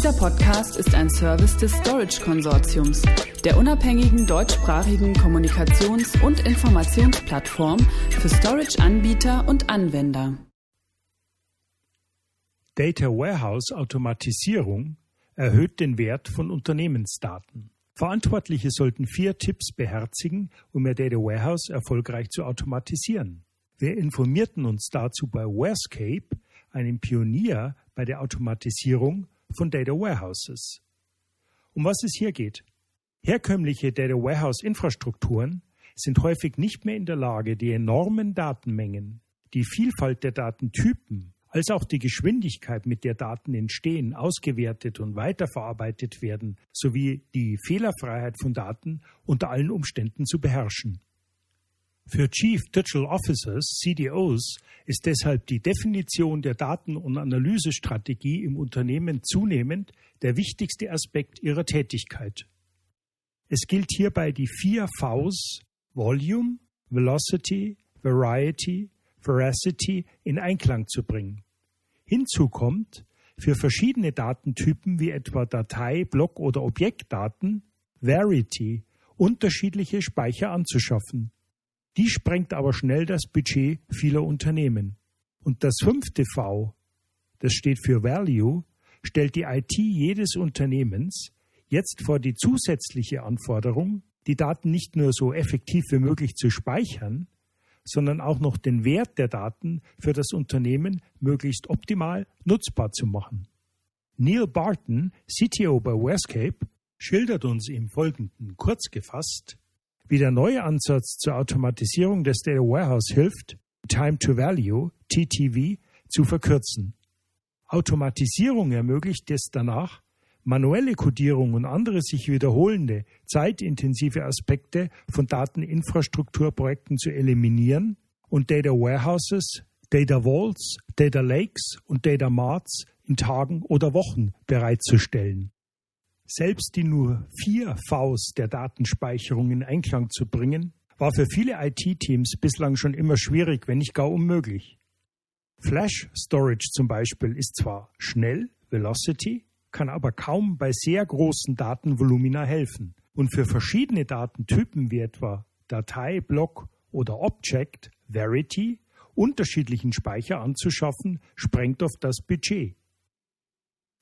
Dieser Podcast ist ein Service des Storage Konsortiums, der unabhängigen deutschsprachigen Kommunikations- und Informationsplattform für Storage-Anbieter und Anwender. Data Warehouse Automatisierung erhöht den Wert von Unternehmensdaten. Verantwortliche sollten vier Tipps beherzigen, um ihr Data Warehouse erfolgreich zu automatisieren. Wir informierten uns dazu bei Warescape, einem Pionier bei der Automatisierung von Data Warehouses. Um was es hier geht? Herkömmliche Data Warehouse Infrastrukturen sind häufig nicht mehr in der Lage, die enormen Datenmengen, die Vielfalt der Datentypen, als auch die Geschwindigkeit, mit der Daten entstehen, ausgewertet und weiterverarbeitet werden, sowie die Fehlerfreiheit von Daten unter allen Umständen zu beherrschen. Für Chief Digital Officers, CDOs, ist deshalb die Definition der Daten- und Analysestrategie im Unternehmen zunehmend der wichtigste Aspekt ihrer Tätigkeit. Es gilt hierbei die vier Vs Volume, Velocity, Variety, Veracity in Einklang zu bringen. Hinzu kommt, für verschiedene Datentypen wie etwa Datei, Block oder Objektdaten Verity unterschiedliche Speicher anzuschaffen. Die sprengt aber schnell das Budget vieler Unternehmen. Und das fünfte V, das steht für Value, stellt die IT jedes Unternehmens jetzt vor die zusätzliche Anforderung, die Daten nicht nur so effektiv wie möglich zu speichern, sondern auch noch den Wert der Daten für das Unternehmen möglichst optimal nutzbar zu machen. Neil Barton, CTO bei Westcape, schildert uns im Folgenden kurz gefasst, wie der neue Ansatz zur Automatisierung des Data Warehouse hilft, Time to Value, TTV, zu verkürzen. Automatisierung ermöglicht es danach, manuelle Codierung und andere sich wiederholende, zeitintensive Aspekte von Dateninfrastrukturprojekten zu eliminieren und Data Warehouses, Data Vaults, Data Lakes und Data Marts in Tagen oder Wochen bereitzustellen. Selbst die nur vier Vs der Datenspeicherung in Einklang zu bringen, war für viele IT-Teams bislang schon immer schwierig, wenn nicht gar unmöglich. Flash Storage zum Beispiel ist zwar schnell, Velocity, kann aber kaum bei sehr großen Datenvolumina helfen. Und für verschiedene Datentypen wie etwa Datei, Block oder Object, Verity, unterschiedlichen Speicher anzuschaffen, sprengt oft das Budget.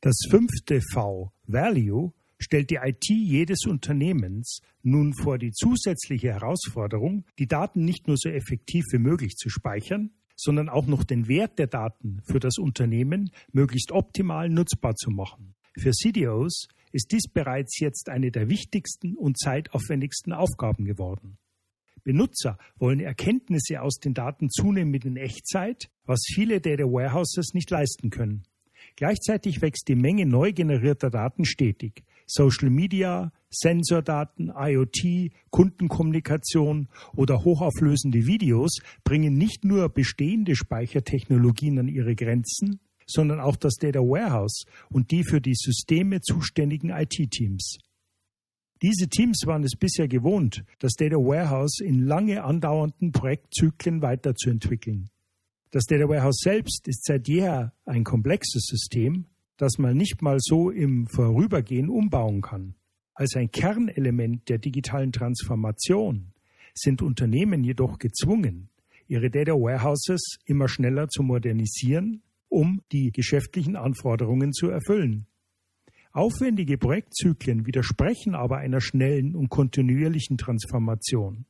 Das fünfte V, Value, stellt die IT jedes Unternehmens nun vor die zusätzliche Herausforderung, die Daten nicht nur so effektiv wie möglich zu speichern, sondern auch noch den Wert der Daten für das Unternehmen möglichst optimal nutzbar zu machen. Für CDOs ist dies bereits jetzt eine der wichtigsten und zeitaufwendigsten Aufgaben geworden. Benutzer wollen Erkenntnisse aus den Daten zunehmend in Echtzeit, was viele Data Warehouses nicht leisten können. Gleichzeitig wächst die Menge neu generierter Daten stetig. Social Media, Sensordaten, IoT, Kundenkommunikation oder hochauflösende Videos bringen nicht nur bestehende Speichertechnologien an ihre Grenzen, sondern auch das Data Warehouse und die für die Systeme zuständigen IT-Teams. Diese Teams waren es bisher gewohnt, das Data Warehouse in lange andauernden Projektzyklen weiterzuentwickeln. Das Data Warehouse selbst ist seit jeher ein komplexes System, das man nicht mal so im Vorübergehen umbauen kann. Als ein Kernelement der digitalen Transformation sind Unternehmen jedoch gezwungen, ihre Data Warehouses immer schneller zu modernisieren, um die geschäftlichen Anforderungen zu erfüllen. Aufwendige Projektzyklen widersprechen aber einer schnellen und kontinuierlichen Transformation.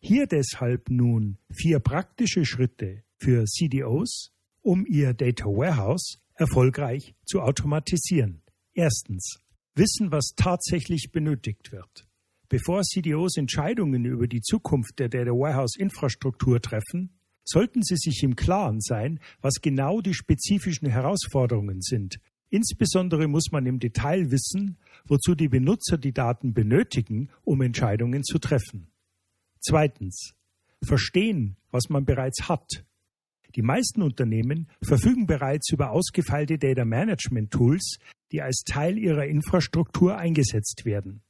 Hier deshalb nun vier praktische Schritte für CDOs, um ihr Data Warehouse erfolgreich zu automatisieren. Erstens. Wissen, was tatsächlich benötigt wird. Bevor CDOs Entscheidungen über die Zukunft der Data Warehouse Infrastruktur treffen, sollten sie sich im Klaren sein, was genau die spezifischen Herausforderungen sind. Insbesondere muss man im Detail wissen, wozu die Benutzer die Daten benötigen, um Entscheidungen zu treffen. Zweitens. Verstehen, was man bereits hat. Die meisten Unternehmen verfügen bereits über ausgefeilte Data Management Tools, die als Teil ihrer Infrastruktur eingesetzt werden.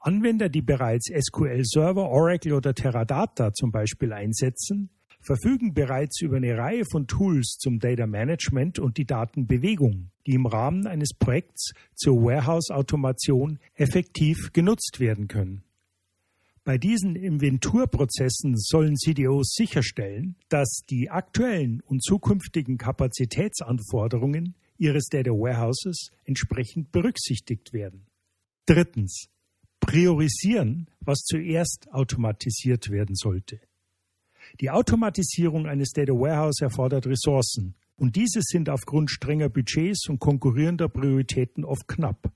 Anwender, die bereits SQL Server, Oracle oder Teradata zum Beispiel einsetzen, verfügen bereits über eine Reihe von Tools zum Data Management und die Datenbewegung, die im Rahmen eines Projekts zur Warehouse-Automation effektiv genutzt werden können. Bei diesen Inventurprozessen sollen CDOs sicherstellen, dass die aktuellen und zukünftigen Kapazitätsanforderungen ihres Data Warehouses entsprechend berücksichtigt werden. Drittens. Priorisieren, was zuerst automatisiert werden sollte. Die Automatisierung eines Data Warehouse erfordert Ressourcen und diese sind aufgrund strenger Budgets und konkurrierender Prioritäten oft knapp.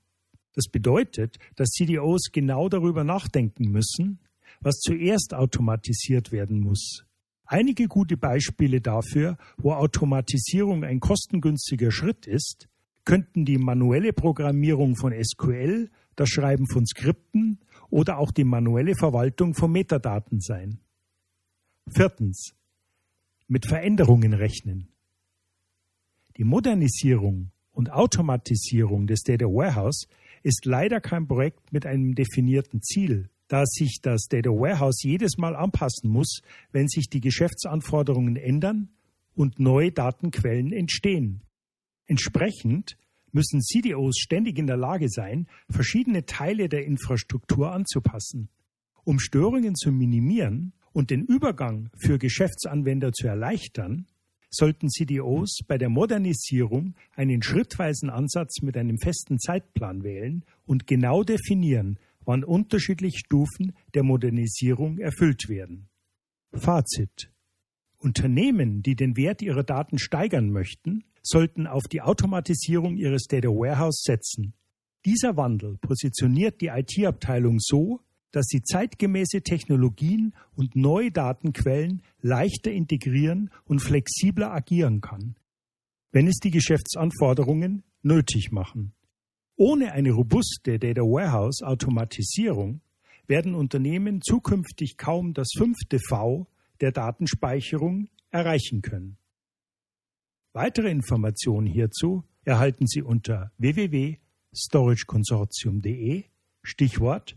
Das bedeutet, dass CDOs genau darüber nachdenken müssen, was zuerst automatisiert werden muss. Einige gute Beispiele dafür, wo Automatisierung ein kostengünstiger Schritt ist, könnten die manuelle Programmierung von SQL, das Schreiben von Skripten oder auch die manuelle Verwaltung von Metadaten sein. Viertens. Mit Veränderungen rechnen. Die Modernisierung und Automatisierung des Data Warehouse ist leider kein Projekt mit einem definierten Ziel, da sich das Data Warehouse jedes Mal anpassen muss, wenn sich die Geschäftsanforderungen ändern und neue Datenquellen entstehen. Entsprechend müssen CDOs ständig in der Lage sein, verschiedene Teile der Infrastruktur anzupassen. Um Störungen zu minimieren und den Übergang für Geschäftsanwender zu erleichtern, sollten CDOs bei der Modernisierung einen schrittweisen Ansatz mit einem festen Zeitplan wählen und genau definieren, wann unterschiedliche Stufen der Modernisierung erfüllt werden. Fazit. Unternehmen, die den Wert ihrer Daten steigern möchten, sollten auf die Automatisierung ihres Data Warehouse setzen. Dieser Wandel positioniert die IT-Abteilung so, dass sie zeitgemäße Technologien und neue Datenquellen leichter integrieren und flexibler agieren kann, wenn es die Geschäftsanforderungen nötig machen. Ohne eine robuste Data Warehouse Automatisierung werden Unternehmen zukünftig kaum das fünfte V der Datenspeicherung erreichen können. Weitere Informationen hierzu erhalten Sie unter www.storageconsortium.de Stichwort